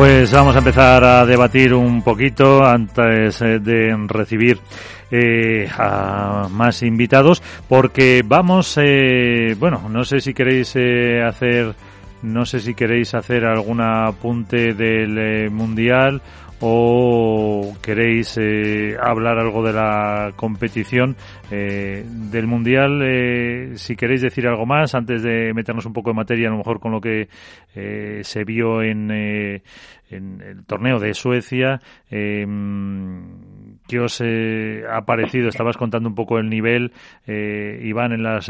Pues vamos a empezar a debatir un poquito antes eh, de recibir eh, a más invitados, porque vamos, eh, bueno, no sé si queréis eh, hacer, no sé si queréis hacer algún apunte del eh, mundial o queréis eh, hablar algo de la competición eh, del mundial eh, si queréis decir algo más antes de meternos un poco en materia a lo mejor con lo que eh, se vio en, eh, en el torneo de Suecia eh, ¿Qué os eh, ha parecido? Estabas contando un poco el nivel, Iván, en las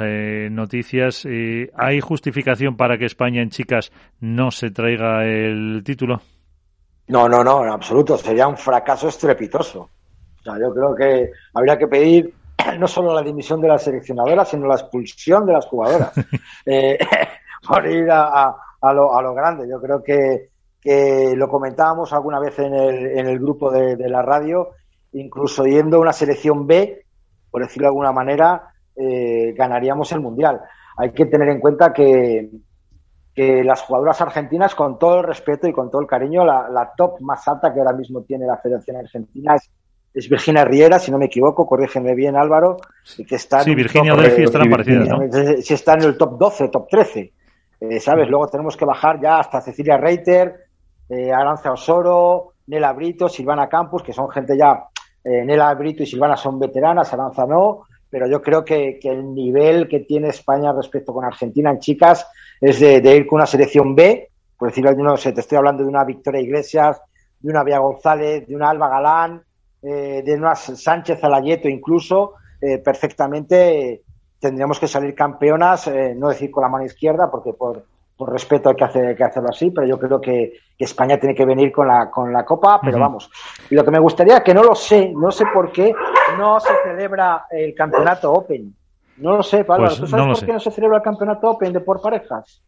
noticias. ¿Hay justificación para que España en chicas no se traiga el título? No, no, no, en absoluto. Sería un fracaso estrepitoso. O sea, yo creo que habría que pedir no solo la dimisión de la seleccionadora, sino la expulsión de las jugadoras eh, por ir a, a, a, lo, a, lo, grande. Yo creo que, que, lo comentábamos alguna vez en el, en el grupo de, de, la radio, incluso yendo a una selección B, por decirlo de alguna manera, eh, ganaríamos el Mundial. Hay que tener en cuenta que, que las jugadoras argentinas, con todo el respeto y con todo el cariño, la, la top más alta que ahora mismo tiene la Federación Argentina es, es Virginia Riera, si no me equivoco, corrígeme bien Álvaro, que está sí, Virginia Delphi estarán parecidas, ¿no? Si está en el top 12, top 13, eh, ¿sabes? Luego tenemos que bajar ya hasta Cecilia Reiter, eh, Aranza Osoro, Nela Brito, Silvana Campos, que son gente ya, eh, Nela Brito y Silvana son veteranas, Aranza no, pero yo creo que, que, el nivel que tiene España respecto con Argentina en chicas es de, de ir con una selección B, por decirlo de no sé, te estoy hablando de una Victoria Iglesias, de una Bea González, de una Alba Galán, eh, de una Sánchez Alayeto incluso, eh, perfectamente tendríamos que salir campeonas, eh, no decir con la mano izquierda, porque por, por respeto hay que, hacer, hay que, hacerlo así, pero yo creo que, que, España tiene que venir con la, con la Copa, pero uh -huh. vamos. Y lo que me gustaría, que no lo sé, no sé por qué no se celebra el campeonato Open. No lo sé, Pablo. Pues ¿Tú sabes no por qué no se celebra el campeonato Open de por parejas?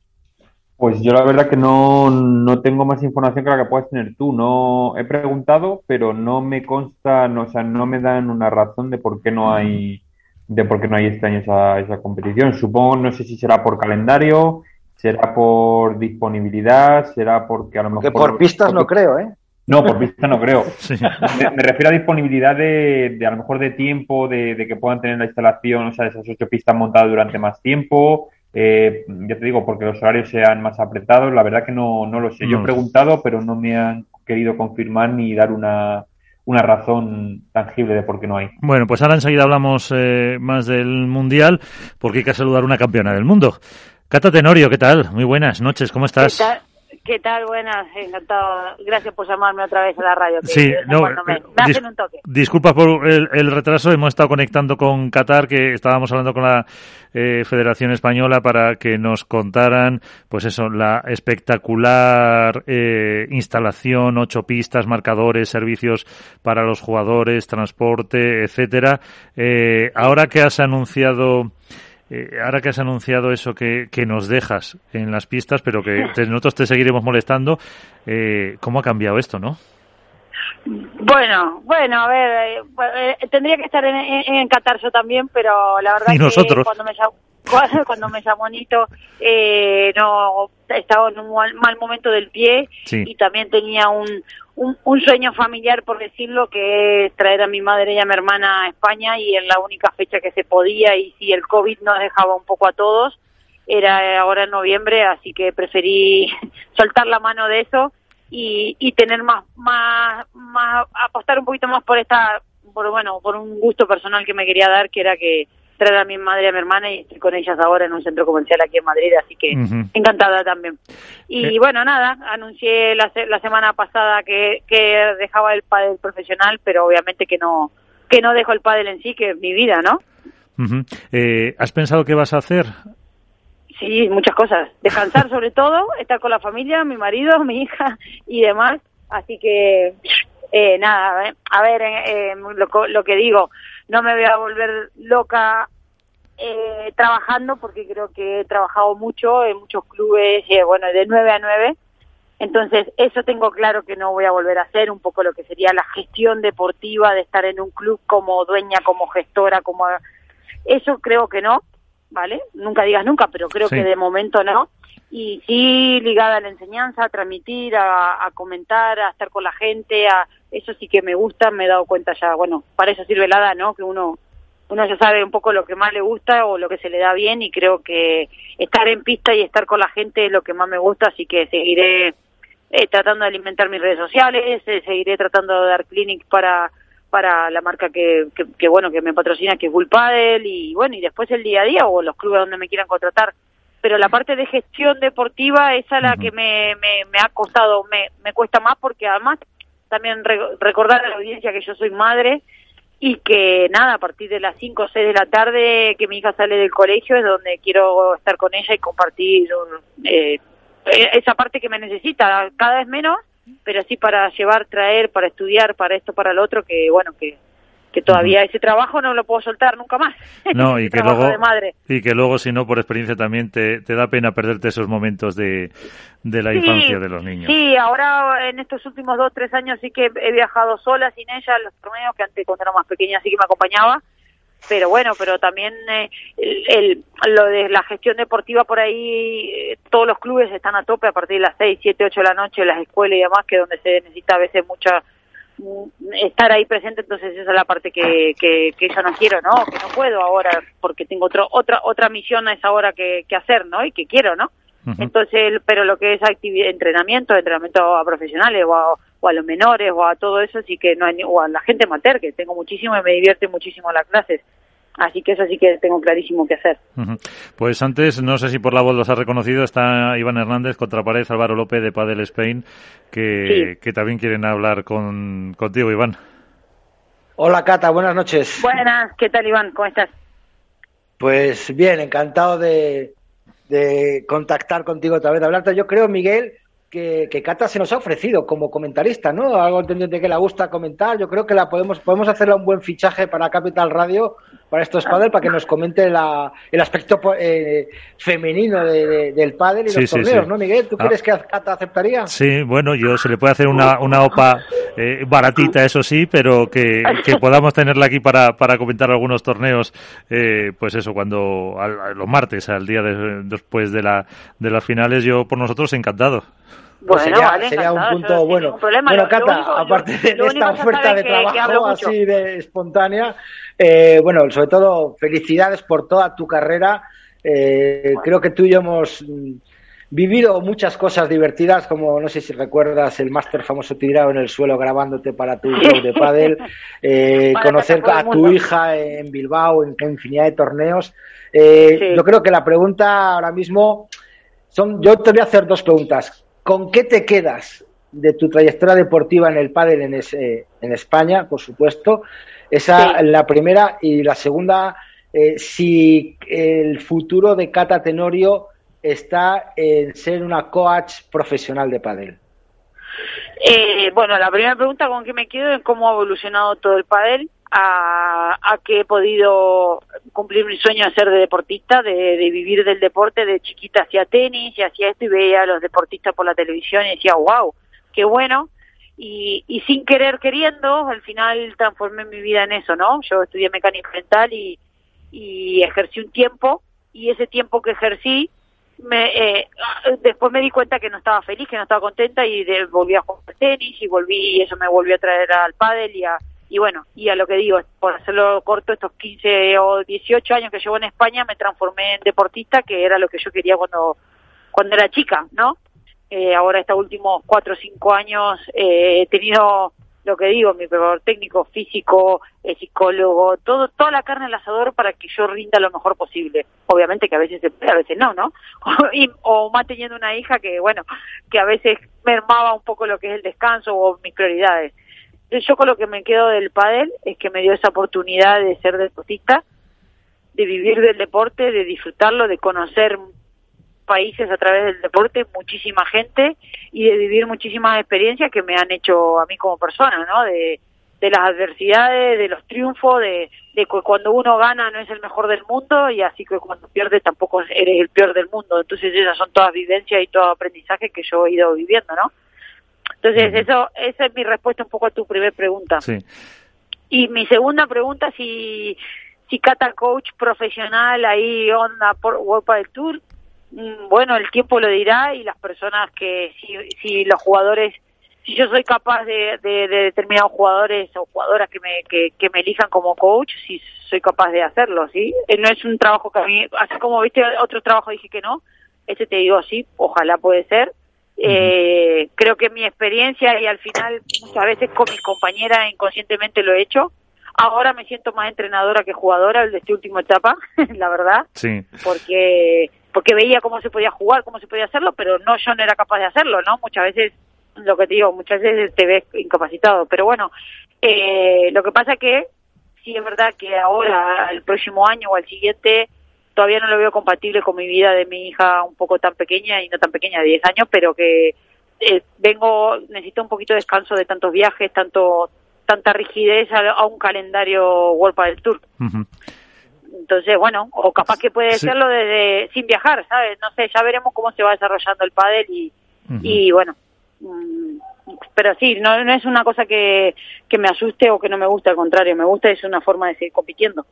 Pues yo la verdad que no, no tengo más información que la que puedas tener tú. No he preguntado, pero no me consta, no, o sea, no me dan una razón de por qué no hay, de por qué no hay este año esa, esa competición. Supongo, no sé si será por calendario, será por disponibilidad, será porque a lo mejor. Que por pistas no creo, ¿eh? No, por pistas no creo. Sí. Me, me, refiero a disponibilidad de, de, a lo mejor de tiempo, de, de, que puedan tener la instalación, o sea, esas ocho pistas montadas durante más tiempo. Eh, ya te digo, porque los horarios sean más apretados, la verdad que no, no lo sé. Yo he preguntado, pero no me han querido confirmar ni dar una, una razón tangible de por qué no hay. Bueno, pues ahora enseguida hablamos eh, más del Mundial, porque hay que saludar a una campeona del mundo. Cata Tenorio, ¿qué tal? Muy buenas noches, ¿cómo estás? ¿Qué tal? ¿Qué tal? Buenas, encantado. Gracias por llamarme otra vez a la radio. sí, no, me, me hacen un toque. Disculpa por el, el, retraso, hemos estado conectando con Qatar, que estábamos hablando con la eh, Federación Española para que nos contaran, pues eso, la espectacular eh, instalación, ocho pistas, marcadores, servicios para los jugadores, transporte, etcétera. Eh, ahora que has anunciado eh, ahora que has anunciado eso que, que, nos dejas en las pistas, pero que te, nosotros te seguiremos molestando, eh, ¿cómo ha cambiado esto, no? Bueno, bueno, a ver, eh, tendría que estar en, en, en Qatar yo también, pero la verdad y nosotros. que cuando me cuando, cuando me llamó Nito, eh, no estaba en un mal, mal momento del pie sí. y también tenía un, un, un, sueño familiar, por decirlo, que es traer a mi madre y a mi hermana a España y en la única fecha que se podía y si el COVID nos dejaba un poco a todos, era ahora en noviembre, así que preferí soltar la mano de eso y, y tener más, más, más, apostar un poquito más por esta por bueno, por un gusto personal que me quería dar, que era que traer a mi madre y a mi hermana y estoy con ellas ahora en un centro comercial aquí en Madrid, así que encantada también. Y eh. bueno, nada, anuncié la, la semana pasada que, que dejaba el pádel profesional, pero obviamente que no que no dejo el pádel en sí, que es mi vida, ¿no? eh, ¿Has pensado qué vas a hacer? Sí, muchas cosas. Descansar sobre todo, estar con la familia, mi marido, mi hija y demás. Así que, eh, nada, a ver, eh, lo, lo, que digo, no me voy a volver loca eh, trabajando porque creo que he trabajado mucho en muchos clubes, eh, bueno, de 9 a 9. Entonces, eso tengo claro que no voy a volver a hacer, un poco lo que sería la gestión deportiva de estar en un club como dueña, como gestora, como... Eso creo que no, ¿vale? Nunca digas nunca, pero creo que de momento no. Y sí ligada a la enseñanza, a transmitir, a, a comentar, a estar con la gente, a eso sí que me gusta, me he dado cuenta ya, bueno, para eso sirve la ¿no? Que uno uno ya sabe un poco lo que más le gusta o lo que se le da bien y creo que estar en pista y estar con la gente es lo que más me gusta, así que seguiré eh, tratando de alimentar mis redes sociales, eh, seguiré tratando de dar clinic para para la marca que, que, bueno que me patrocina que es Bull Paddle y bueno y después el día a día o los clubes donde me quieran contratar. Pero la parte de gestión deportiva esa es la que me, me, me ha costado me, me cuesta más porque además también recordar a la audiencia que yo soy madre y que nada, a partir de las 5 o 6 de la tarde que mi hija sale del colegio es donde quiero estar con ella y compartir eh, esa parte que me necesita, cada vez menos, pero sí para llevar, traer, para estudiar, para esto, para lo otro, que bueno, que que todavía ese trabajo no lo puedo soltar nunca más. No, y que luego y que luego si no por experiencia también te, te da pena perderte esos momentos de, de la infancia de los niños. Sí, ahora en estos últimos dos tres años sí que he viajado sola sin ella los torneos que antes cuando era más pequeña sí que me acompañaba. Pero bueno, pero también eh, el, lo de la gestión deportiva por ahí, eh, todos los clubes están a tope a partir de las 6, 7, 8 de la noche, las escuelas y demás, que donde se necesita a veces mucha estar ahí presente, entonces esa es la parte que, que, que yo no quiero, ¿no? Que no puedo ahora porque tengo otro, otra otra misión a esa hora que, que hacer, ¿no? Y que quiero, ¿no? Entonces, pero lo que es actividad, entrenamiento, entrenamiento a profesionales o a, o a los menores o a todo eso, sí que no hay, o a la gente amateur, que tengo muchísimo y me divierte muchísimo las clases. Así que eso sí que tengo clarísimo que hacer. Pues antes, no sé si por la voz los ha reconocido, está Iván Hernández, pared Álvaro López de Padel Spain, que, que también quieren hablar con, contigo, Iván. Hola, Cata, buenas noches. Buenas, ¿qué tal, Iván? ¿Cómo estás? Pues bien, encantado de, de contactar contigo otra vez, de hablarte. Yo creo, Miguel, que, que, Cata se nos ha ofrecido como comentarista, ¿no? Algo entendiente que le gusta comentar. Yo creo que la podemos, podemos hacerle un buen fichaje para Capital Radio, para estos padres, para que nos comente la, el aspecto eh, femenino del pádel y los torneos, ¿no, Miguel? ¿Tú ah. crees que Cata aceptaría? Sí, bueno, yo se le puede hacer una, una OPA eh, baratita, eso sí, pero que, que, podamos tenerla aquí para, para comentar algunos torneos, eh, pues eso, cuando los martes, al día después de, la, de las finales, yo por nosotros encantado. Pues bueno, sería, sería un punto bueno. Bueno, Cata, aparte de esta oferta de trabajo así de espontánea, eh, bueno, sobre todo felicidades por toda tu carrera. Eh, creo que tú y yo hemos mm, vivido muchas cosas divertidas, como no sé si recuerdas el máster famoso tirado en el suelo grabándote para tu show de pádel, eh, conocer a tu hija en Bilbao, en infinidad de torneos. Eh, Yo creo que la pregunta ahora mismo son, yo te voy a hacer dos preguntas. ¿Con qué te quedas de tu trayectoria deportiva en el pádel en, en España, por supuesto? Esa es la primera. Y la segunda, eh, si el futuro de Cata Tenorio está en ser una coach profesional de pádel. Eh, bueno, la primera pregunta con que me quedo es cómo ha evolucionado todo el pádel, a, a que he podido cumplir mi sueño de ser de deportista, de, vivir del deporte, de chiquita hacía tenis y hacía esto y veía a los deportistas por la televisión y decía, wow, qué bueno. Y, y sin querer queriendo, al final transformé mi vida en eso, ¿no? Yo estudié mecánica mental y, y ejercí un tiempo y ese tiempo que ejercí me, eh, después me di cuenta que no estaba feliz, que no estaba contenta y volví a jugar tenis y volví y eso me volvió a traer al pádel y a, y bueno, y a lo que digo, por hacerlo corto, estos 15 o 18 años que llevo en España me transformé en deportista, que era lo que yo quería cuando, cuando era chica, ¿no? Eh, ahora estos últimos 4 o 5 años eh, he tenido lo que digo, mi preparador técnico, físico, eh, psicólogo, todo, toda la carne al asador para que yo rinda lo mejor posible. Obviamente que a veces se puede, a veces no, ¿no? y, o más teniendo una hija que, bueno, que a veces mermaba un poco lo que es el descanso o mis prioridades. Yo con lo que me quedo del pádel es que me dio esa oportunidad de ser deportista, de vivir del deporte, de disfrutarlo, de conocer países a través del deporte, muchísima gente y de vivir muchísimas experiencias que me han hecho a mí como persona, ¿no? De, de las adversidades, de los triunfos, de, de que cuando uno gana no es el mejor del mundo y así que cuando pierde tampoco eres el peor del mundo. Entonces esas son todas vivencias y todo aprendizaje que yo he ido viviendo, ¿no? Entonces eso esa es mi respuesta un poco a tu primera pregunta. Sí. Y mi segunda pregunta si si Cata coach profesional ahí onda por World del Tour, bueno, el tiempo lo dirá y las personas que, si, si los jugadores, si yo soy capaz de, de, determinados jugadores o jugadoras que me, que, que, me elijan como coach, si soy capaz de hacerlo, ¿sí? Eh, no es un trabajo que a mí, así como viste otro trabajo dije que no, este te digo sí, ojalá puede ser. Eh, creo que mi experiencia y al final muchas veces con mis compañeras inconscientemente lo he hecho. Ahora me siento más entrenadora que jugadora de esta última etapa, la verdad. Sí. Porque porque veía cómo se podía jugar, cómo se podía hacerlo, pero no yo no era capaz de hacerlo, ¿no? Muchas veces, lo que te digo, muchas veces te ves incapacitado, pero bueno, eh, lo que pasa que sí es verdad que ahora, el próximo año o el siguiente, todavía no lo veo compatible con mi vida de mi hija un poco tan pequeña y no tan pequeña, de 10 años, pero que eh, vengo, necesito un poquito de descanso de tantos viajes, tanto tanta rigidez a, un calendario World del Tour. Entonces, bueno, o capaz que puede serlo desde sin viajar, ¿sabes? No sé, ya veremos cómo se va desarrollando el pádel y, y bueno, mm, pero sí, no, no es una cosa que, que me asuste o que no me guste, al contrario, me gusta, es una forma de seguir compitiendo.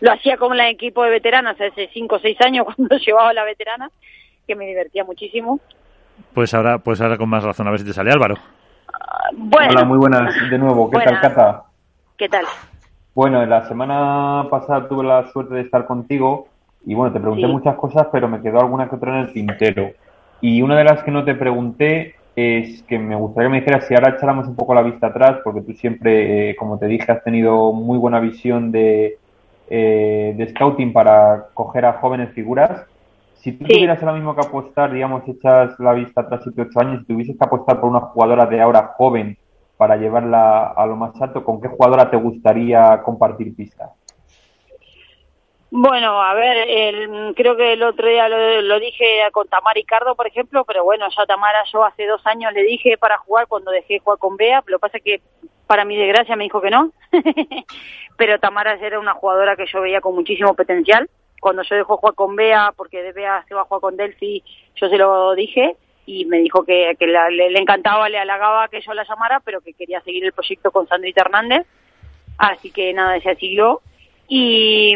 Lo hacía con el equipo de veteranas hace 5 o 6 años cuando llevaba la veterana, que me divertía muchísimo. Pues ahora, pues ahora con más razón, a ver si te sale Álvaro. bueno, Hola, muy buenas de nuevo, ¿qué tal, Cata? ¿Qué tal? Bueno, la semana pasada tuve la suerte de estar contigo y bueno, te pregunté muchas cosas, pero me quedó alguna que otra en el tintero. Y una de las que no te pregunté es que me gustaría que me dijeras si ahora echáramos un poco la vista atrás, porque tú siempre, eh, como te dije, has tenido muy buena visión de, eh, de scouting para coger a jóvenes figuras. Si tú tuvieras ahora mismo que apostar, digamos, echas la vista atrás 7-8 años, si tuvieses que apostar por una jugadora de ahora joven para llevarla a lo más alto, ¿con qué jugadora te gustaría compartir pista? Bueno, a ver, creo que el otro día lo, dije con Tamara Ricardo, por ejemplo, pero bueno, ya Tamara yo hace dos años le dije para jugar cuando dejé jugar con Bea, lo que pasa es que para mi desgracia me dijo que no, pero Tamara era una jugadora que yo veía con muchísimo potencial. Cuando yo dejó jugar con Bea, porque de Bea se va a jugar con Delphi, yo se lo dije, y me dijo que, que le, encantaba, le halagaba que yo la llamara, pero que quería seguir el proyecto con Sandrita Hernández. Así que nada, se siguió. Y,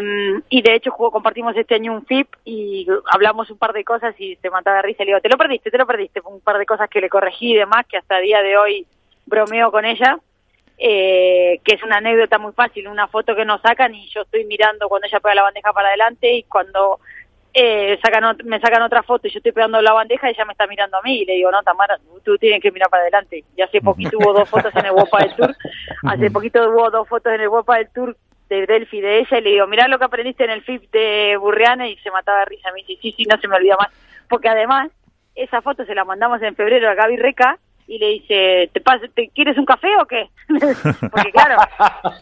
y de hecho jugó, compartimos este año un FIP y hablamos un par de cosas y se mataba de risa. Le digo, te lo perdiste, te lo perdiste. Un par de cosas que le corregí y demás, que hasta el día de hoy bromeo con ella. Eh, que es una anécdota muy fácil, una foto que nos sacan y yo estoy mirando cuando ella pega la bandeja para adelante y cuando eh, sacan, me sacan otra foto y yo estoy pegando la bandeja y ella me está mirando a mí y le digo, no, Tamara, tú, tienes que mirar para adelante. Y hace poquito hubo dos fotos en el WOPA del Tour, hace poquito hubo dos fotos en el WOPA del Tour de Delphi de ella y le digo, mirá lo que aprendiste en el FIP de Burriana y se mataba de risa. Me dice, sí, sí, no se me olvida más. Porque además, esa foto se la mandamos en febrero a Gaby Reca y le dice, ¿te, ¿te quieres un café o qué? Porque claro,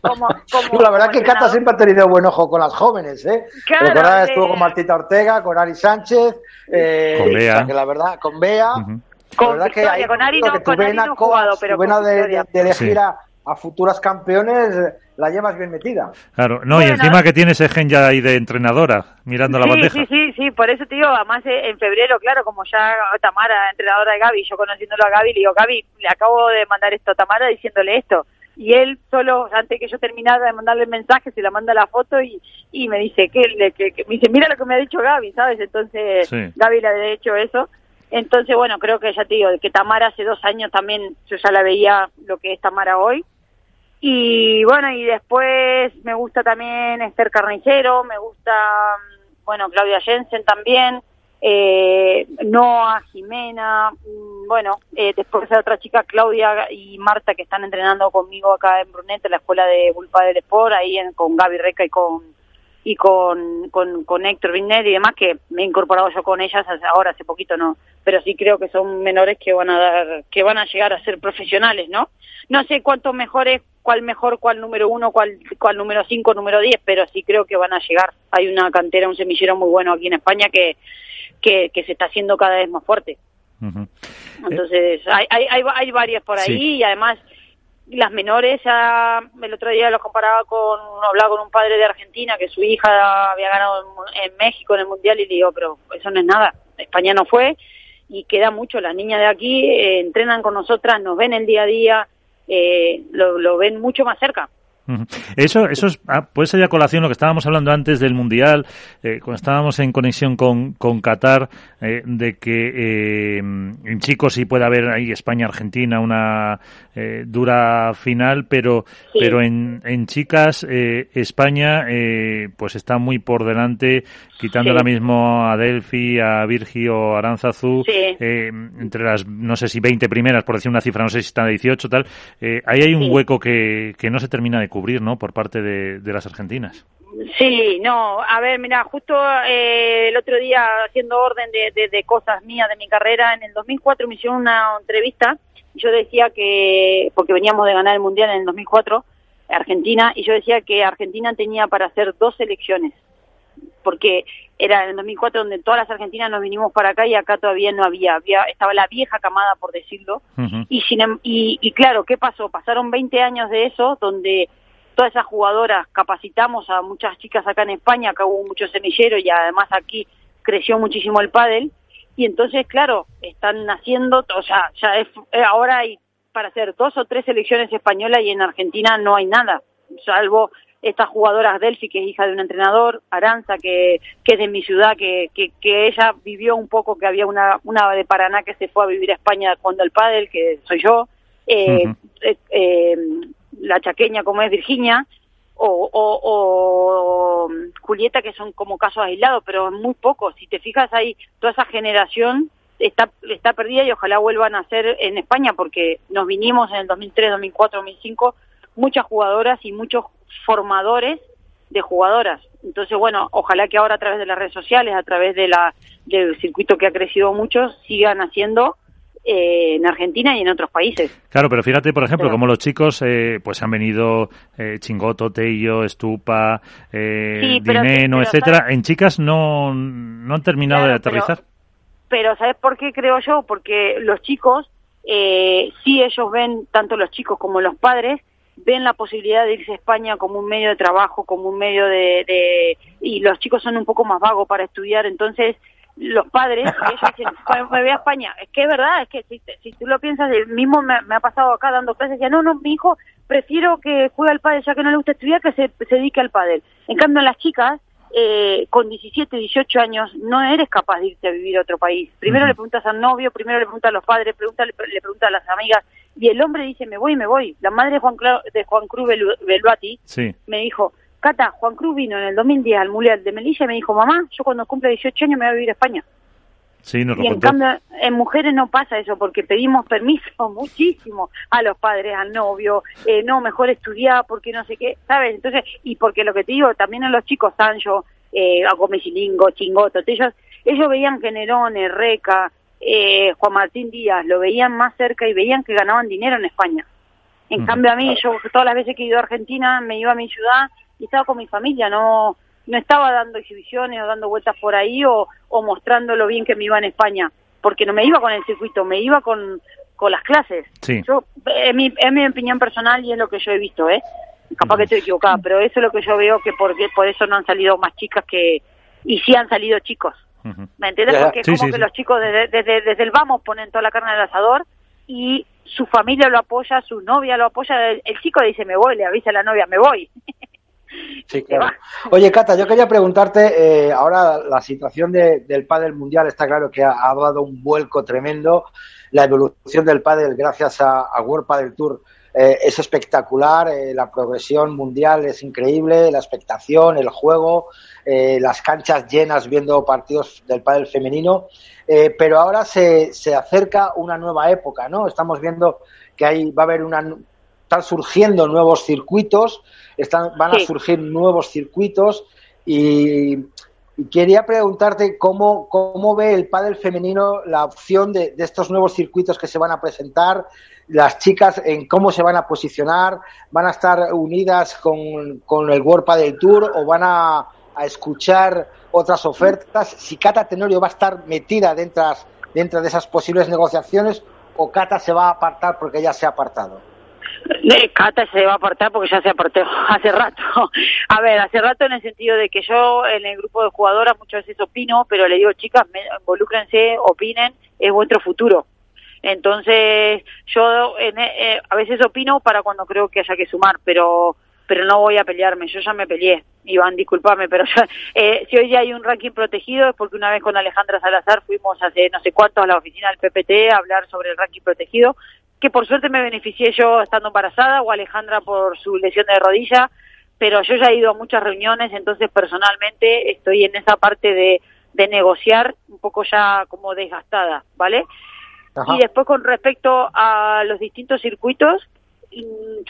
como, como La verdad que Cata siempre ha tenido buen ojo con las jóvenes, ¿eh? Claro, estuvo con Martita Ortega, con Ari Sánchez, eh, con Bea. que la verdad, con Bea. Con, la que con Ari no, con Ari no jugado, pero con de, de, de, elegir a, a futuras campeones la llevas bien metida. Claro, no, y encima que tienes ese gen ya ahí de entrenadora, mirando la bandeja. Sí, sí, sí, por eso te digo, además eh, en febrero, claro, como ya Tamara, entrenadora de Gaby, yo conociéndolo a Gaby, le digo, Gaby, le acabo de mandar esto a Tamara diciéndole esto. Y él solo, antes que yo terminara de mandarle el mensaje, se la manda la foto y, y me dice, que, que, me dice, mira lo que me ha dicho Gaby, ¿sabes? Entonces, Gaby le ha hecho eso. Entonces, bueno, creo que ya te digo, que Tamara hace dos años también, yo ya la veía lo que es Tamara hoy y bueno, y después me gusta también Esther Carnicero, me gusta, bueno, Claudia Jensen también. eh, Noah, Jimena, mm, bueno, eh, después hay otra chica, Claudia y Marta, que están entrenando conmigo acá en Brunete, la escuela de Bulpa del Sport, ahí en, con Gaby Reca y con y con, con, con Héctor Vignet y demás, que me he incorporado yo con ellas ahora, hace poquito no, pero sí creo que son menores que van a dar, que van a llegar a ser profesionales, ¿no? No sé cuántos mejores, cuál mejor, cuál número uno, cuál, cuál número cinco, número diez, pero sí creo que van a llegar. Hay una cantera, un semillero muy bueno aquí en España que, que, que se está haciendo cada vez más fuerte. Entonces, hay, hay, hay, hay varias por ahí y además las menores, ya el otro día los comparaba con, hablaba con un padre de Argentina que su hija había ganado en, México en el Mundial y le digo, pero eso no es nada, España no fue y queda mucho, las niñas de aquí eh, entrenan con nosotras, nos ven el día a día, eh, lo, lo ven mucho más cerca. Eso, eso es, ah, puede ser colación lo que estábamos hablando antes del Mundial, eh, cuando estábamos en conexión con, con Qatar, eh, de que eh, en chicos sí puede haber ahí España-Argentina una eh, dura final, pero, pero en, en chicas España pues está muy por delante, quitando ahora mismo a Delphi, a Virgio o Aranzazú, entre las, no sé si 20 primeras, por decir una cifra, no sé si está a 18 tal, ahí hay un hueco que, que no se termina de cubrir, ¿no? Por parte de, las argentinas. Sí, no, a ver, mira, justo eh, el otro día haciendo orden de, de, cosas mías de mi carrera, en el 2004 me hicieron una entrevista y yo decía que, porque veníamos de ganar el Mundial en el 2004, Argentina, y yo decía que Argentina tenía para hacer dos elecciones, porque era en el 2004 donde todas las argentinas nos vinimos para acá y acá todavía no había, había estaba la vieja camada, por decirlo, y, sin, em, y, y claro, ¿qué pasó? Pasaron 20 años de eso, donde todas esas jugadoras capacitamos a muchas chicas acá en España, acá hubo muchos semilleros y además aquí creció muchísimo el pádel. Y entonces claro, están naciendo, o sea, ya es, eh, ahora hay para hacer dos o tres selecciones españolas y en Argentina no hay nada, salvo estas jugadoras Delphi, que es hija de un entrenador, Aranza, que, que es de mi ciudad, que, que, que ella vivió un poco, que había una, una de Paraná que se fue a vivir a España cuando el pádel, que soy yo, eh, eh, eh la chaqueña como es Virginia, o, Julieta, que son como casos aislados, pero muy pocos. Si te fijas ahí, toda esa generación está, está perdida y ojalá vuelvan a ser en España, porque nos vinimos en el 2003, 2004, 2005, muchas jugadoras y muchos formadores de jugadoras. Entonces, bueno, ojalá que ahora a través de las redes sociales, a través de la, del circuito que ha crecido mucho, sigan haciendo eh, en Argentina y en otros países. Claro, pero fíjate, por ejemplo, como los chicos eh, pues han venido eh, Chingoto, Tello, Estupa, eh, Dineno, etcétera. En chicas no, no han terminado de aterrizar. Pero, ¿sabes por qué creo yo? Porque los chicos, eh, sí ellos ven, tanto los chicos como los padres, ven la posibilidad de irse a España como un medio de trabajo, como un medio de, de... y los chicos son un poco más vagos para estudiar, entonces los padres, ellos dicen, me voy a España. Es que es verdad, es que si, si tú lo piensas, el mismo me, ha pasado acá dando clases, decía, no, no, mi hijo, prefiero que juegue al pádel ya que no le gusta estudiar, que se, se dedique al pádel. En cambio, las chicas, eh, con 17, 18 años, no eres capaz de irte a vivir a otro país. Primero le preguntas al novio, primero le preguntas a los padres, pregunta, le, preguntas a las amigas, y el hombre dice, me voy, me voy. La madre de Juan, de Juan Cruz Beluati me dijo, Cata, Juan Cruz vino en el 2010 al Mundial de Melilla y me dijo, mamá, yo cuando cumple 18 años me voy a vivir a España. Sí, nos y en cambio, en mujeres no pasa eso, porque pedimos permiso muchísimo a los padres, al novio, eh, no, mejor estudiar, porque no sé qué, ¿sabes? Entonces, y porque lo que te digo, también a los chicos, Sancho, eh, Agomesilingo, Chingoto, ellos, ellos veían que Nerón, Reca, eh, Juan Martín Díaz, lo veían más cerca y veían que ganaban dinero en España. En cambio a mí, yo todas las veces que he ido a Argentina, me iba a mi ciudad y estaba con mi familia, no no estaba dando exhibiciones o dando vueltas por ahí o, o mostrando lo bien que me iba en España, porque no me iba con el circuito, me iba con, con las clases. Sí. Yo, es mi, es mi opinión personal y es lo que yo he visto, ¿eh? Capaz que estoy equivocada, pero eso es lo que yo veo que por, por eso no han salido más chicas que... Y sí han salido chicos. ¿Me entiendes? Porque es como que los chicos desde, desde, desde el vamos ponen toda la carne al asador y su familia lo apoya, su novia lo apoya, el, el chico dice me voy, le avisa a la novia me voy. Sí, claro. Oye, Cata, yo quería preguntarte, eh, ahora la situación del pádel mundial está claro que ha, dado un vuelco tremendo, la evolución del pádel gracias a, World Padel Tour eh, es espectacular, eh, la progresión mundial es increíble, la expectación, el juego, eh, las canchas llenas viendo partidos del pádel femenino, pero ahora se, se acerca una nueva época, ¿no? Estamos viendo que ahí va a haber una están surgiendo nuevos circuitos, están, van a surgir nuevos circuitos y, quería preguntarte cómo, cómo ve el pádel femenino la opción de, de, estos nuevos circuitos que se van a presentar, las chicas en cómo se van a posicionar, van a estar unidas con, con el World Padel Tour o van a, a, escuchar otras ofertas, si Cata Tenorio va a estar metida dentro, dentro de esas posibles negociaciones o Cata se va a apartar porque ya se ha apartado. Cata se va a apartar porque ya se apartó hace rato. A ver, hace rato en el sentido de que yo en el grupo de jugadoras muchas veces opino, pero le digo, chicas, involúcrense, opinen, es vuestro futuro. Entonces, yo eh, a veces opino para cuando creo que haya que sumar, pero pero no voy a pelearme, yo ya me peleé, Iván, discúlpame, pero eh, si hoy hay un ranking protegido es porque una vez con Alejandra Salazar fuimos hace no sé cuánto a la oficina del PPT a hablar sobre el ranking protegido, que por suerte me beneficié yo estando embarazada o Alejandra por su lesión de rodilla, pero yo ya he ido a muchas reuniones, entonces personalmente estoy en esa parte de, de negociar un poco ya como desgastada, ¿vale? Y después con respecto a los distintos circuitos,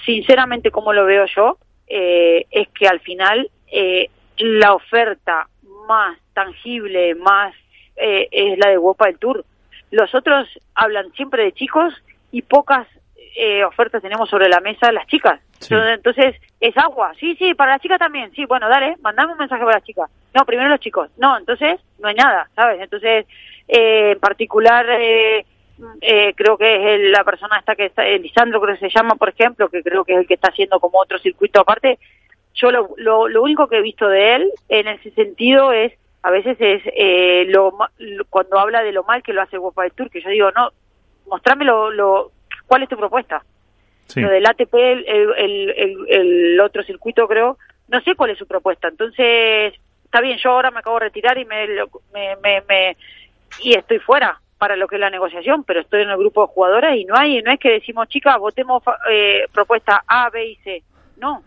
sinceramente como lo veo yo, eh, es que al final eh, la oferta más tangible, más eh, es la de Wopa del Tour. Los otros hablan siempre de chicos y pocas eh, ofertas tenemos sobre la mesa las chicas. Entonces, es agua. Sí, sí, para las chicas también. Sí, bueno, dale, mandame un mensaje para las chicas. No, primero los chicos. No, entonces no hay nada, ¿sabes? Entonces, eh, en particular, eh, eh, creo que es la persona esta que está, Lisandro creo que se llama, por ejemplo, que creo que es el que está haciendo como otro circuito aparte. Yo lo, lo, lo único que he visto de él en ese sentido es, a veces es eh, lo, cuando habla de lo mal que lo hace del Tour, que yo digo, no, mostrame lo, cuál es tu propuesta. Lo del ATP, el, el, otro circuito creo, no sé cuál es su propuesta. Entonces, está bien, yo ahora me acabo de retirar y me, me, me, y estoy fuera para lo que es la negociación, pero estoy en el grupo de jugadoras y no hay, no es que decimos, chicas, votemos eh, propuesta A, B y C. No.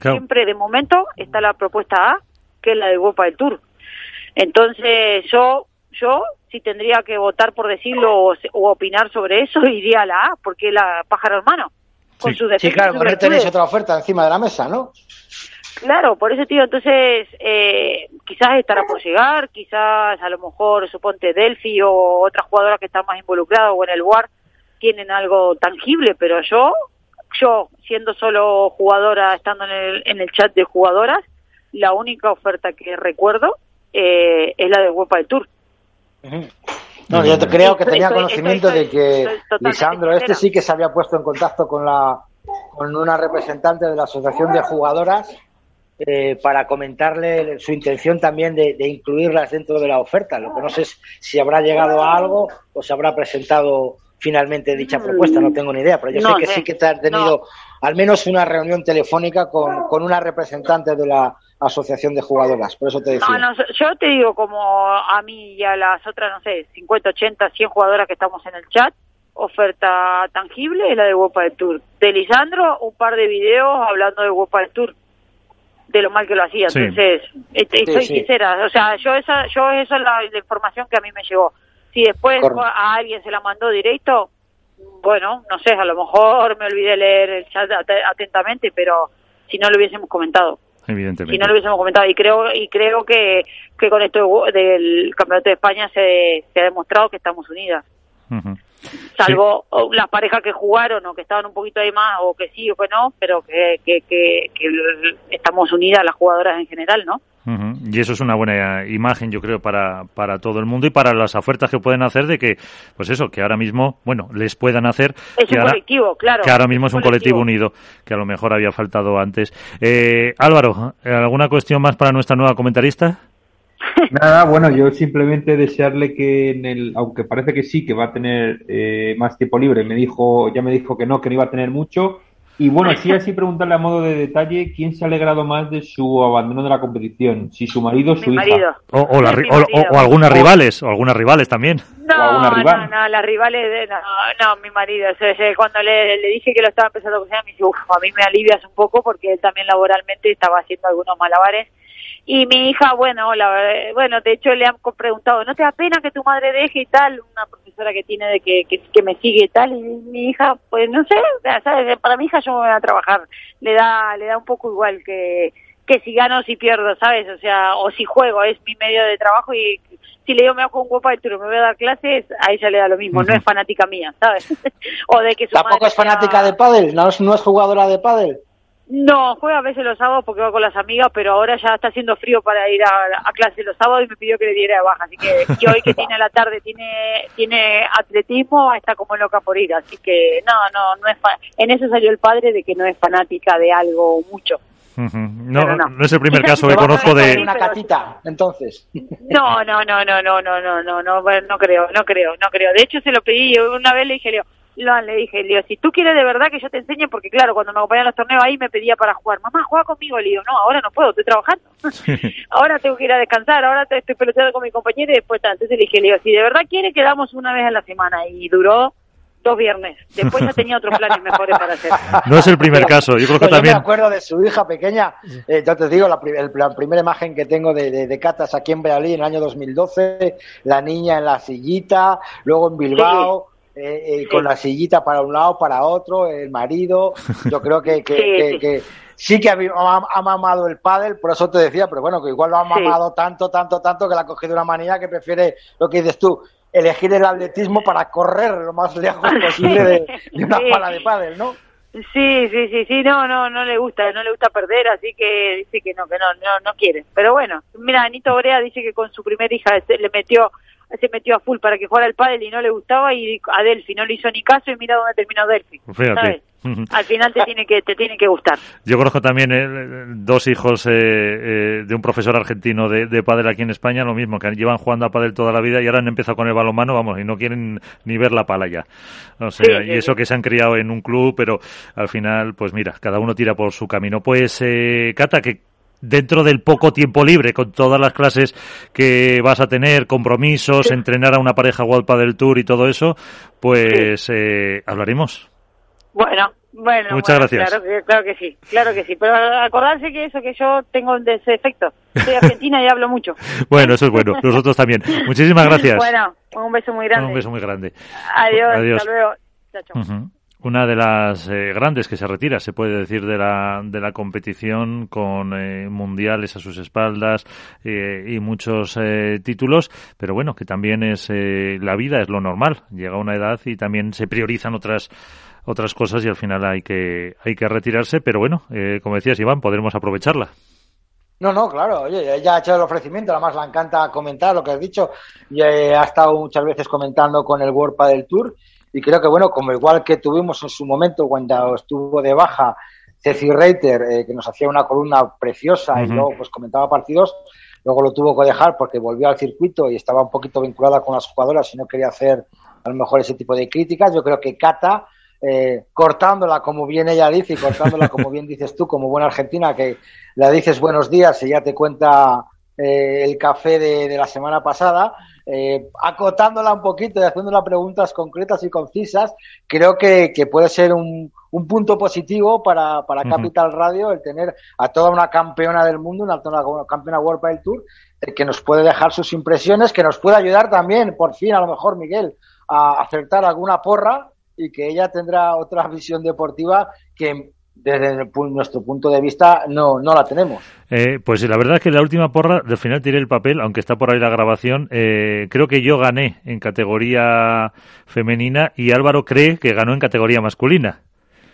Siempre de momento está la propuesta A, que es la de Europa del Tour. Entonces, yo yo si tendría que votar por decirlo o, opinar sobre eso, iría a la A, porque la pájaro hermano. Con sí. sí, claro, porque tenéis otra oferta encima de la mesa, ¿no? Claro, por eso, tío, entonces eh, quizás estará por llegar, quizás a lo mejor, suponte, Delphi o otras jugadoras que están más involucradas o en el WAR tienen algo tangible, pero yo, yo siendo solo jugadora, estando en el, en el chat de jugadoras, la única oferta que recuerdo eh, es la de UEFA del Tour. No, yo creo que tenía conocimiento de que Lisandro, este sí que se había puesto en contacto con la con una representante de la Asociación de Jugadoras eh, para comentarle su intención también de, incluirlas dentro de la oferta. Lo que no sé es si habrá llegado a algo o se habrá presentado finalmente dicha propuesta, no tengo ni idea, pero yo sé que sí que te has tenido al menos una reunión telefónica con, con una representante de la asociación de jugadoras, por eso te decía. No, yo te digo como a mí y a las otras, no sé, 50, 80, 100 jugadoras que estamos en el chat, oferta tangible es la de Wopa del Tour. De Lisandro, un par de videos hablando de Wopa del Tour, de lo mal que lo hacía. Entonces, estoy sincera, o sea, yo esa, yo esa es la, información que a mí me llegó. Si después a alguien se la mandó directo, bueno, no sé, a lo mejor me olvidé leer el chat atentamente, pero si no lo hubiésemos comentado. Evidentemente. Si no lo hubiésemos comentado. Y creo, y creo que, que con esto del Campeonato de España se, se ha demostrado que estamos unidas. Salvo las parejas que jugaron o que estaban un poquito ahí más, o que sí o que no, pero que, que, que, que estamos unidas las jugadoras en general, ¿no? Y eso es una buena imagen, yo creo, para, para todo el mundo y para las ofertas que pueden hacer de que, pues eso, que ahora mismo, bueno, les puedan hacer. Es un colectivo, claro. Que ahora mismo es un colectivo. unido, que a lo mejor había faltado antes. Eh, Álvaro, ¿alguna cuestión más para nuestra nueva comentarista? Nada, bueno, yo simplemente desearle que en el, aunque parece que sí, que va a tener eh, más tiempo libre, me dijo, ya me dijo que no, que no iba a tener mucho, y bueno, sí, así preguntarle a modo de detalle, ¿quién se ha alegrado más de su abandono de la competición? Si su marido o su hija. O, o, algunas rivales, o algunas rivales también. No, rival. No, no, las rivales, de, no, no, mi marido. cuando le, le, dije que lo estaba empezando a cocinar, me uff, a mí me alivias un poco porque él también laboralmente estaba haciendo algunos malabares. Y mi hija, bueno, la, bueno, de hecho le han preguntado, ¿no te da pena que tu madre deje y tal? Una profesora que tiene de que, que, que me sigue y tal. Y mi hija, pues no sé, ¿sabes? para mi hija yo me voy a trabajar. Le da, le da un poco igual que que si gano o si pierdo, ¿sabes? O sea, o si juego, es mi medio de trabajo y si le digo me hago un guapa turo, me voy a dar clases, a ella le da lo mismo, no es fanática mía, ¿sabes? o de que su ¿Tampoco es fanática de pádel? ¿No es, ¿No es jugadora de pádel? No, juega a veces los sábados porque va con las amigas, pero ahora ya está haciendo frío para ir a, a clase los sábados y me pidió que le diera de baja. Así que y hoy que tiene a la tarde tiene tiene atletismo, está como loca por ir. Así que no, no, no es en eso salió el padre de que no es fanática de algo mucho. No, no, es el primer caso que conozco de una catita, entonces. No, no, no, no, no, no, no, no, no, no creo, no creo, no creo. De hecho se lo pedí una vez le dije, Leo, lo, le dije, Leo, si tú quieres de verdad que yo te enseñe, porque claro, cuando me acompañan a los torneos ahí me pedía para jugar, mamá, juega conmigo, Leo, no, ahora no puedo, estoy trabajando, ahora tengo que ir a descansar, ahora estoy peloteando con mi compañero y después entonces le dije, Leo, si de verdad quiere quedamos una vez a la semana y duró dos viernes. Después ya tenía otros planes mejores para hacer. No es el primer caso, yo creo que también. Yo me acuerdo de su hija pequeña, eh, yo te digo, la, primera imagen que tengo de, de, Catas aquí en Bealí en el año 2012, la niña en la sillita, luego en Bilbao. Eh, eh, con la sillita para un lado, para otro, el marido. Yo creo que, que, sí, que ha, ha, mamado el pádel, por eso te decía, pero bueno, que igual lo ha mamado tanto, tanto, tanto que le ha cogido una manía que prefiere lo que dices tú, elegir el atletismo para correr lo más lejos posible de, una pala de pádel, ¿no? Sí, sí, sí, sí, no, no, no le gusta, no le gusta perder, así que dice que no, que no, no, no quiere. Pero bueno, mira, Anito Orea dice que con su primera hija le metió se metió a full para que jugara al pádel y no le gustaba y a Delphi no le hizo ni caso y mira dónde terminó Delphi. Fíjate. Al final te tiene que te tiene que gustar. Yo conozco también eh, dos hijos eh, eh, de un profesor argentino de, de pádel aquí en España, lo mismo, que llevan jugando a pádel toda la vida y ahora han empezado con el balonmano, vamos, y no quieren ni ver la pala ya. O sea, y eso que se han criado en un club, pero al final, pues mira, cada uno tira por su camino. Pues, Cata, que dentro del poco tiempo libre, con todas las clases que vas a tener, compromisos, entrenar a una pareja guapa del Tour y todo eso, pues eh, hablaremos. Bueno, bueno, muchas gracias. Claro que, sí, claro que sí. Pero acordarse que eso que yo tengo ese efecto. Soy argentina y hablo mucho. bueno, eso es bueno. Nosotros también. Muchísimas gracias. Bueno, un beso muy grande. Un beso muy grande. Adiós. Adiós. Hasta luego. Chao, chao una de las eh, grandes que se retira, se puede decir, de la, de la competición con eh, mundiales a sus espaldas eh, y muchos títulos, pero bueno, que también es la vida, es lo normal. Llega una edad y también se priorizan otras otras cosas y al final hay que hay que retirarse, pero bueno, como decías Iván, podremos aprovecharla. No, no, claro, oye, ella ha hecho el ofrecimiento, además le encanta comentar lo que has dicho, y ha estado muchas veces comentando con el World del Tour y creo que, bueno, como igual que tuvimos en su momento cuando estuvo de baja Ceci Reiter, eh, que nos hacía una columna preciosa y luego pues comentaba partidos, luego lo tuvo que dejar porque volvió al circuito y estaba un poquito vinculada con las jugadoras y no quería hacer a lo mejor ese tipo de críticas. Yo creo que Cata, eh, cortándola como bien ella dice y cortándola como bien dices tú, como buena argentina, que le dices buenos días y ya te cuenta eh, el café de, la semana pasada, eh, acotándola un poquito y haciéndola preguntas concretas y concisas, creo que, puede ser un, un, punto positivo para, para Capital Radio el tener a toda una campeona del mundo, una, una campeona World Padel Tour, eh, que nos puede dejar sus impresiones, que nos puede ayudar también, por fin, a lo mejor, Miguel, a acertar alguna porra y que ella tendrá otra visión deportiva que desde nuestro punto de vista no, no la tenemos. Eh, pues la verdad es que la última porra, al final tiré el papel, aunque está por ahí la grabación, eh, creo que yo gané en categoría femenina y Álvaro cree que ganó en categoría masculina.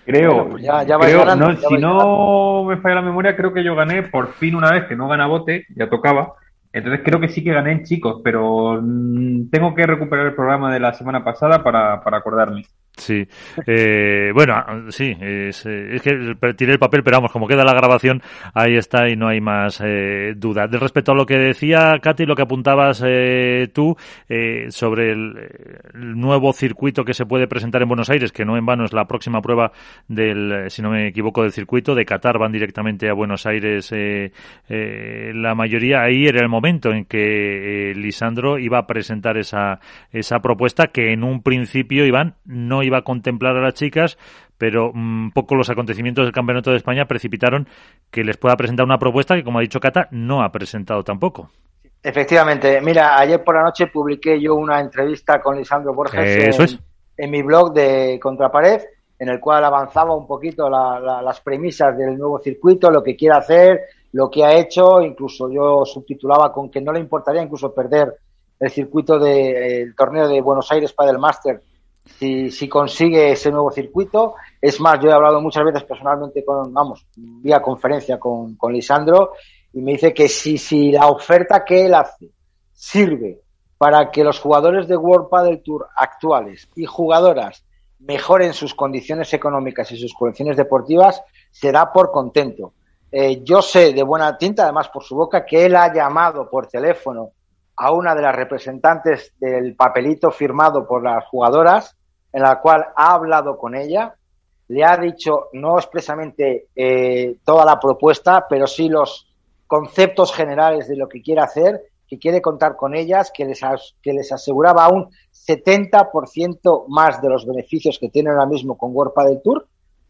Creo, pues ya, si no me falla la memoria, creo que yo gané por fin una vez que no gana bote, ya tocaba. Entonces creo que sí que gané en chicos, pero mm, tengo que recuperar el programa de la semana pasada para, para acordarme. Sí, eh, bueno, sí, es, es, que tiré el papel, pero vamos, como queda la grabación, ahí está y no hay más eh, duda. De respecto a lo que decía Katy, lo que apuntabas eh, tú eh, sobre el, nuevo circuito que se puede presentar en Buenos Aires, que no en vano es la próxima prueba del, si no me equivoco, del circuito de Qatar, van directamente a Buenos Aires. Eh, eh, la mayoría ahí era el momento en que eh, Lisandro iba a presentar esa, esa propuesta que en un principio, Iván, no iba a contemplar a las chicas, pero un mm, poco los acontecimientos del Campeonato de España precipitaron que les pueda presentar una propuesta que, como ha dicho Cata, no ha presentado tampoco. Efectivamente. Mira, ayer por la noche publiqué yo una entrevista con Lisandro Borges Eso en, es. en mi blog de Contrapared, en el cual avanzaba un poquito la, la, las premisas del nuevo circuito, lo que quiere hacer, lo que ha hecho, incluso yo subtitulaba con que no le importaría incluso perder el circuito del de, torneo de Buenos Aires para el Master si, si consigue ese nuevo circuito. Es más, yo he hablado muchas veces personalmente con, vamos, vía conferencia con, con Lisandro y me dice que si, si la oferta que él hace sirve para que los jugadores de World Padel Tour actuales y jugadoras mejoren sus condiciones económicas y sus condiciones deportivas, será por contento. Eh, yo sé de buena tinta, además por su boca, que él ha llamado por teléfono a una de las representantes del papelito firmado por las jugadoras, en la cual ha hablado con ella, le ha dicho no expresamente eh, toda la propuesta, pero sí los conceptos generales de lo que quiere hacer, que quiere contar con ellas, que les, que les aseguraba un 70% más de los beneficios que tiene ahora mismo con World Padel Tour,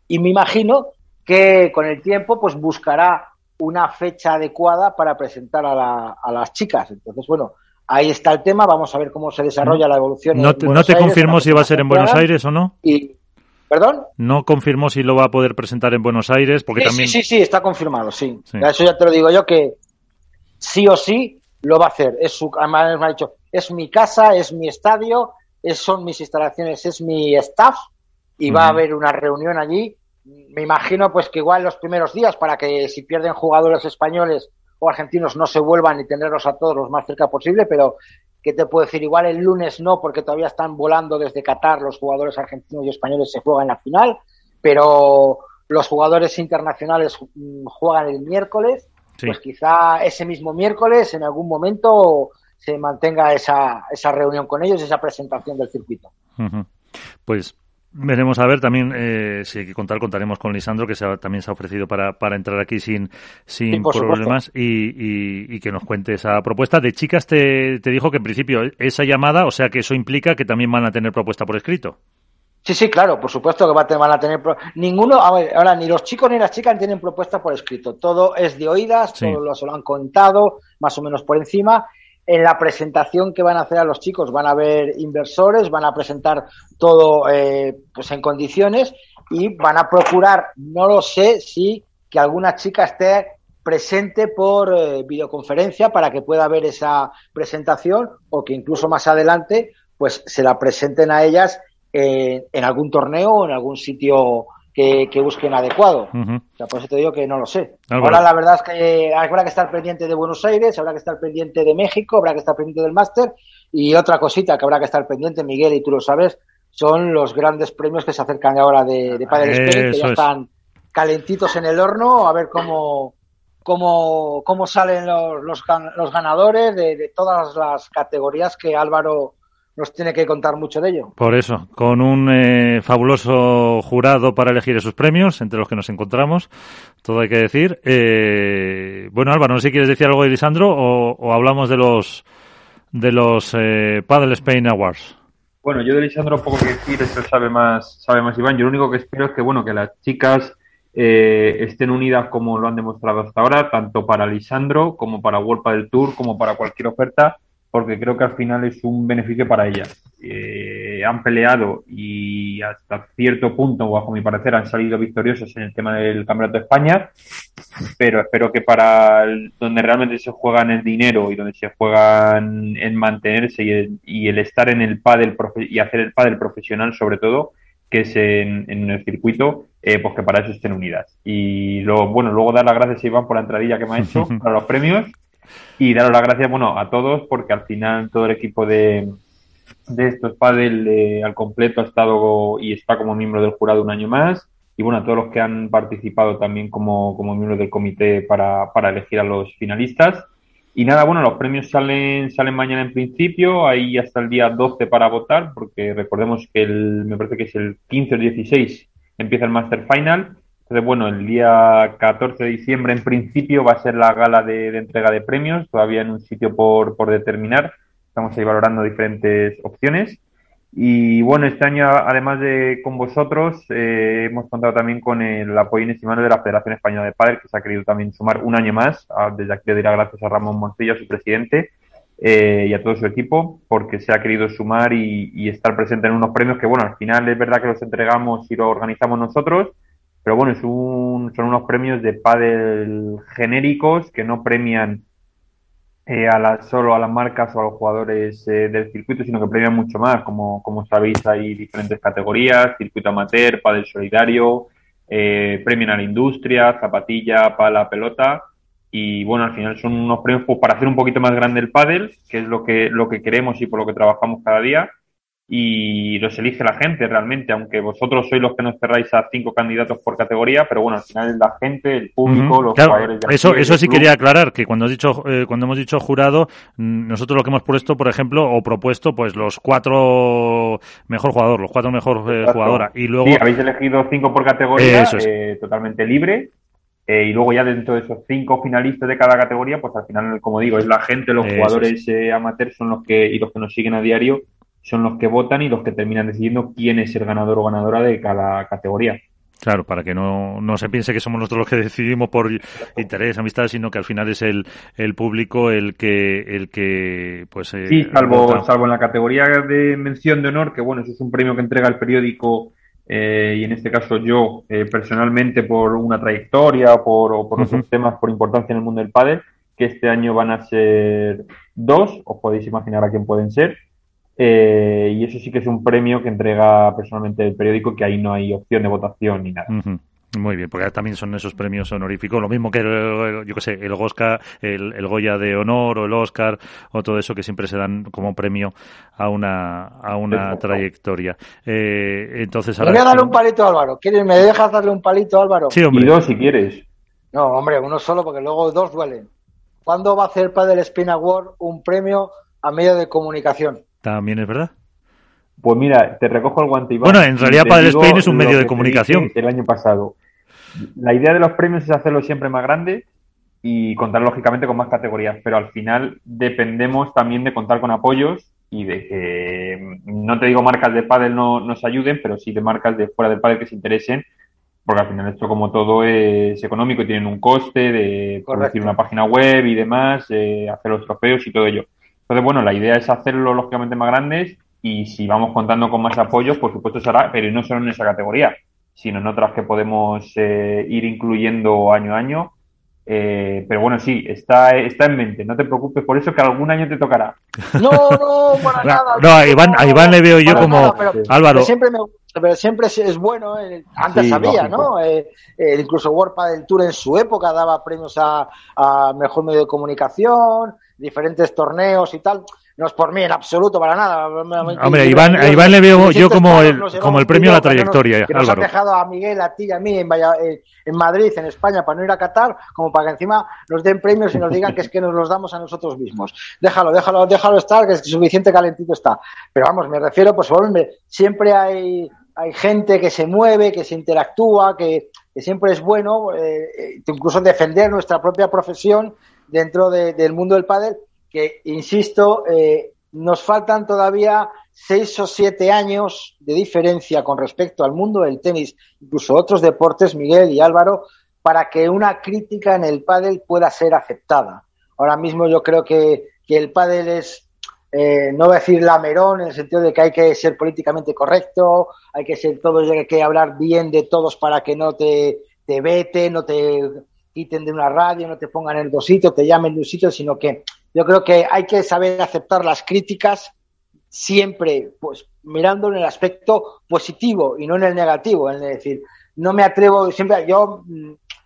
y me imagino que con el tiempo pues buscará una fecha adecuada para presentar a, la, a, las chicas. Entonces, bueno, ahí está el tema. Vamos a ver cómo se desarrolla la evolución. ¿No te, ¿no te confirmó si va a ser en Buenos Aires o no? Y, ¿Perdón? No confirmó si lo va a poder presentar en Buenos Aires, porque sí, también. Sí, sí, sí, está confirmado, sí. sí. Eso ya te lo digo yo que sí o sí lo va a hacer. Es su, además me ha dicho, es mi casa, es mi estadio, es, son mis instalaciones, es mi staff y uh -huh. va a haber una reunión allí me imagino pues que igual los primeros días para que si pierden jugadores españoles o argentinos no se vuelvan y tenerlos a todos los más cerca posible, pero ¿qué te puedo decir? Igual el lunes no, porque todavía están volando desde Qatar los jugadores argentinos y españoles se juegan la final, pero los jugadores internacionales juegan el miércoles, sí. pues quizá ese mismo miércoles en algún momento se mantenga esa, esa reunión con ellos, esa presentación del circuito. Uh -huh. Pues Veremos a ver también, eh, si hay que contar, contaremos con Lisandro, que se ha, también se ha ofrecido para, para entrar aquí sin, sin sí, problemas y, y, y, que nos cuente esa propuesta. De chicas te, te dijo que en principio esa llamada, o sea que eso implica que también van a tener propuesta por escrito. Sí, sí, claro, por supuesto que va a, van a tener. Ninguno, ahora ni los chicos ni las chicas tienen propuesta por escrito. Todo es de oídas, sí. todo lo han contado, más o menos por encima en la presentación que van a hacer a los chicos van a haber inversores, van a presentar todo eh, pues en condiciones y van a procurar, no lo sé, si que alguna chica esté presente por eh, videoconferencia para que pueda ver esa presentación o que incluso más adelante pues se la presenten a ellas en algún torneo o en algún sitio que, que, busquen adecuado. Uh -huh. o sea, por eso te digo que no lo sé. Ah, Ahora la verdad es que habrá que estar pendiente de Buenos Aires, habrá que estar pendiente de México, habrá que estar pendiente del máster y otra cosita que habrá que estar pendiente, Miguel, y tú lo sabes, son los grandes premios que se acercan ahora de, de Padre Spirit, que ya están calentitos en el horno, a ver cómo cómo, cómo salen los, los, los ganadores de, de todas las categorías que Álvaro nos tiene que contar mucho de ello. Por eso, con un eh, fabuloso jurado para elegir esos premios, entre los que nos encontramos, todo hay que decir. Eh, bueno, Álvaro, no sé si quieres decir algo de Lisandro o, o hablamos de los de los eh, Paddle Spain Awards. Bueno, yo de Lisandro poco que decir, eso sabe más, sabe más Iván. Yo lo único que espero es que bueno, que las chicas eh, estén unidas como lo han demostrado hasta ahora, tanto para Lisandro como para World del Tour, como para cualquier oferta porque creo que al final es un beneficio para ellas. Eh, han peleado y hasta cierto punto, bajo mi parecer, han salido victoriosos en el tema del Campeonato de España, pero espero que para el, donde realmente se juegan el dinero y donde se juegan en mantenerse y el, y el estar en el pádel y hacer el pádel profesional sobre todo, que es en, en el circuito, eh, pues que para eso estén unidas. Y luego, bueno, luego dar las gracias a Iván por la entradilla que me ha hecho para los premios y daros las gracias, bueno, a todos, porque al final todo el equipo de, de estos Padel eh, al completo ha estado y está como miembro del jurado un año más. Y bueno, a todos los que han participado también como, como miembros del comité para, para elegir a los finalistas. Y nada, bueno, los premios salen, salen mañana en principio, hay hasta el día 12 para votar, porque recordemos que el, me parece que es el 15 o 16 empieza el Master Final. Entonces, bueno, el día 14 de diciembre en principio va a ser la gala de, entrega de premios, todavía en un sitio por, por determinar. Estamos ahí valorando diferentes opciones. Y bueno, este año, además de con vosotros, eh, hemos contado también con el apoyo inestimable de la Federación Española de Padres, que se ha querido también sumar un año más. Desde aquí le dirá gracias a Ramón Moncillo, su presidente, eh, y a todo su equipo, porque se ha querido sumar y, y, estar presente en unos premios que, bueno, al final es verdad que los entregamos y los organizamos nosotros, pero bueno, es un, son unos premios de pádel genéricos que no premian eh, a la, solo a las marcas o a los jugadores eh, del circuito, sino que premian mucho más. Como, como sabéis, hay diferentes categorías, circuito amateur, pádel solidario, eh, premian a la industria, zapatilla, pala, pelota. Y bueno, al final son unos premios pues, para hacer un poquito más grande el pádel, que es lo que, lo que queremos y por lo que trabajamos cada día y los elige la gente realmente, aunque vosotros sois los que nos cerráis a cinco candidatos por categoría, pero bueno, al final es la gente, el público, los claro, jugadores. De eso eso sí quería aclarar, que cuando, has dicho, eh, cuando hemos dicho jurado, nosotros lo que hemos puesto, por ejemplo, o propuesto, pues los cuatro mejor jugador, los cuatro mejor eh, jugadora. Y luego... Sí, habéis elegido cinco por categoría, es. eh, totalmente libre. Eh, y luego ya dentro de esos cinco finalistas de cada categoría, pues al final, como digo, es la gente, los jugadores eh, amateurs son los que y los que nos siguen a diario son los que votan y los que terminan decidiendo quién es el ganador o ganadora de cada categoría. Claro, para que no, no se piense que somos nosotros los que decidimos por interés, amistad, sino que al final es el, el público el que, el que, pues. Eh, sí, salvo, salvo en la categoría de mención de honor, que bueno, eso es un premio que entrega el periódico eh, y en este caso yo eh, personalmente por una trayectoria por, o por uh -huh. otros temas por importancia en el mundo del pádel, que este año van a ser dos, os podéis imaginar a quién pueden ser. Eh, y eso sí que es un premio que entrega personalmente el periódico, que ahí no hay opción de votación ni nada. Uh -huh. Muy bien, porque también son esos premios honoríficos, lo mismo que, el, yo que sé, el Oscar, el, el, Goya de honor o el Oscar o todo eso que siempre se dan como premio a una, a una trayectoria. Eh, entonces, ahora... Voy a darle un palito a Álvaro. ¿Quieres, ¿Me dejas darle un palito a Álvaro? Sí, hombre. Y dos si quieres. No, hombre, uno solo porque luego dos duelen. ¿Cuándo va a hacer Padel Spin Award un premio a medio de comunicación? También es verdad. Pues mira, te recojo el guante. Iván, bueno, en realidad Padel Spain es un medio de comunicación. El año pasado. La idea de los premios es hacerlo siempre más grande y contar lógicamente con más categorías, pero al final dependemos también de contar con apoyos y de que, no te digo marcas de pádel no nos ayuden, pero sí de marcas de fuera del pádel que se interesen, porque al final esto como todo es económico y tienen un coste de producir una página web y demás, eh, hacer los trofeos y todo ello. Entonces, bueno, la idea es hacerlo lógicamente más grandes y si vamos contando con más apoyos, por supuesto será, pero no solo en esa categoría, sino en otras que podemos eh, ir incluyendo año a año. Eh, pero bueno, sí, está, está en mente, no te preocupes por eso que algún año te tocará. No, no, para no, nada. No, a Iván, a Iván le veo yo como nada, pero, Álvaro. Pero siempre, me, pero siempre es bueno, eh, antes Sí, había, lógico. ¿no? Eh, eh, incluso Warpa del Tour en su época daba premios a, a mejor medio de comunicación, diferentes torneos y tal. No es por mí en absoluto, para nada. Hombre, Iván, a Iván le veo yo como el, como el premio a la trayectoria, que nos, nos Álvaro. ha dejado a Miguel, a ti y a mí en, en Madrid, en España, para no ir a Qatar, como para que encima nos den premios y nos digan que es que nos los damos a nosotros mismos. Déjalo, déjalo, déjalo estar, que es suficiente calentito está. Pero vamos, me refiero, pues, hombre, siempre hay, hay gente que se mueve, que se interactúa, que, que siempre es bueno, eh, incluso defender nuestra propia profesión dentro de, del mundo del pádel que, insisto, eh, nos faltan todavía seis o siete años de diferencia con respecto al mundo del tenis, incluso otros deportes, Miguel y Álvaro, para que una crítica en el pádel pueda ser aceptada. Ahora mismo yo creo que, que el pádel es, eh, no voy a decir lamerón, en el sentido de que hay que ser políticamente correcto, hay que ser todos, hay que hablar bien de todos para que no te, te veten, no te quiten de una radio, no te pongan en dos sitios, te llamen de un sitio, sino que yo creo que hay que saber aceptar las críticas siempre, pues mirando en el aspecto positivo y no en el negativo. Es decir, no me atrevo, siempre yo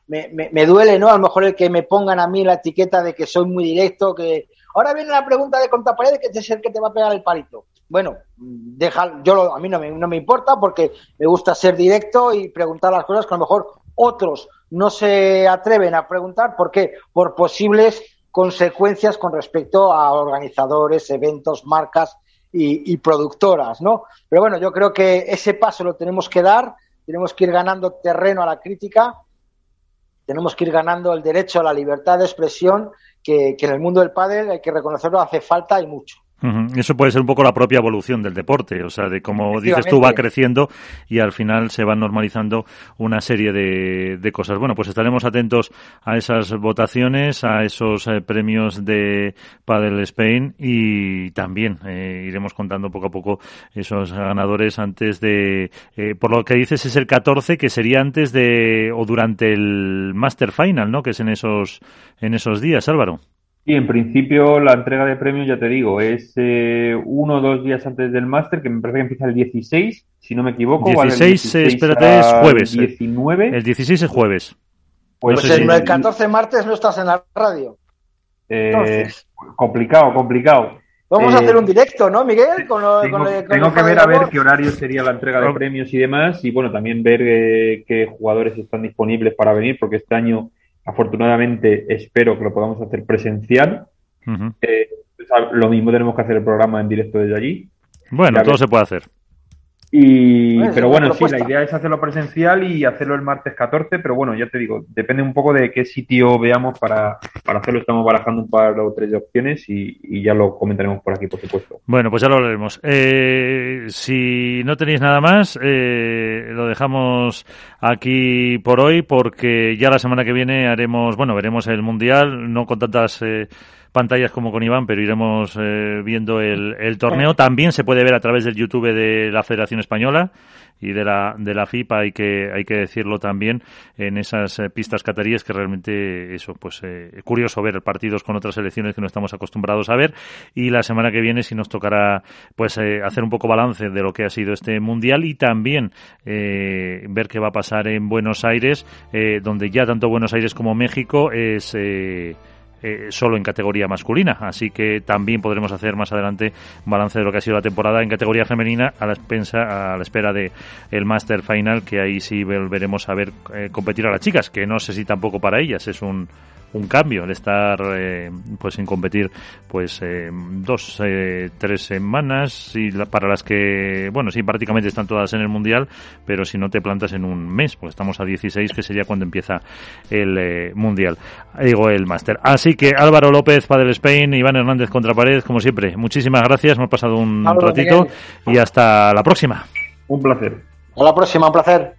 me, me, me, duele, ¿no? A lo mejor el que me pongan a mí la etiqueta de que soy muy directo, que ahora viene la pregunta de contapared que es el que te va a pegar el palito. bueno, deja, yo a mí no me, no me importa porque me gusta ser directo y preguntar las cosas que a lo mejor otros no se atreven a preguntar. ¿Por qué? Por posibles consecuencias con respecto a organizadores, eventos, marcas y, productoras, ¿no? Pero bueno, yo creo que ese paso lo tenemos que dar, tenemos que ir ganando terreno a la crítica, tenemos que ir ganando el derecho a la libertad de expresión, que, que en el mundo del pádel, hay que reconocerlo, hace falta y mucho. Eso puede ser un poco la propia evolución del deporte, o sea, de como dices tú, va creciendo y al final se van normalizando una serie de, de cosas. Bueno, pues estaremos atentos a esas votaciones, a esos eh, premios de Padel Spain y también eh, iremos contando poco a poco esos ganadores antes de, eh, por lo que dices es el 14, que sería antes de o durante el Master Final, ¿no? Que es en esos, en esos días, Álvaro. Sí, en principio la entrega de premios, ya te digo, es eh, uno o dos días antes del máster, que me parece que empieza el 16, si no me equivoco. 16, el 16 espérate, es jueves. 19. El 16 es jueves. Pues, pues el, 14 martes no estás en la radio. Eh, complicado, complicado. Vamos a hacer un directo, ¿no, Miguel? tengo, que ver a ver qué horario sería la entrega de premios y demás, y bueno, también ver eh, qué jugadores están disponibles para venir, porque este año Afortunadamente, espero que lo podamos hacer presencial. Eh, lo mismo tenemos que hacer el programa en directo desde allí. Bueno, todo se puede hacer. Y, pero bueno, sí, la idea es hacerlo presencial y hacerlo el martes 14, pero bueno, ya te digo, depende un poco de qué sitio veamos para, para hacerlo. Estamos barajando un par o tres de opciones y, ya lo comentaremos por aquí, por supuesto. Bueno, pues ya lo hablaremos. Eh, si no tenéis nada más, eh, lo dejamos aquí por hoy porque ya la semana que viene haremos, bueno, veremos el Mundial, no con tantas... Eh, pantallas como con Iván, pero iremos eh, viendo el, torneo. También se puede ver a través del YouTube de la Federación Española y de la de la FIPA hay que hay que decirlo también en esas eh, pistas cataríes que realmente eso pues eh, curioso ver partidos con otras selecciones que no estamos acostumbrados a ver y la semana que viene si nos tocará pues hacer un poco balance de lo que ha sido este mundial y también ver qué va a pasar en Buenos Aires donde ya tanto Buenos Aires como México es eh, solo en categoría masculina. Así que también podremos hacer más adelante balance de lo que ha sido la temporada en categoría femenina a la, expensa, a la espera de el Master Final, que ahí sí volveremos a ver eh, competir a las chicas, que no sé si tampoco para ellas es un un cambio el estar eh, pues sin competir pues eh, dos tres semanas y para las que bueno sí prácticamente están todas en el mundial pero si no te plantas en un mes porque estamos a 16 que sería cuando empieza el mundial digo el máster así que Álvaro López Padre Spain Iván Hernández contra pared como siempre. Muchísimas gracias hemos pasado un ratito y hasta la próxima. Un placer. A la próxima un placer.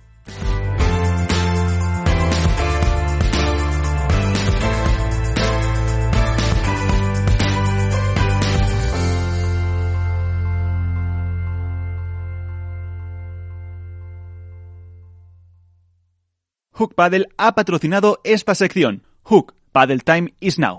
Hook Paddle ha patrocinado esta sección. Hook Paddle Time is now.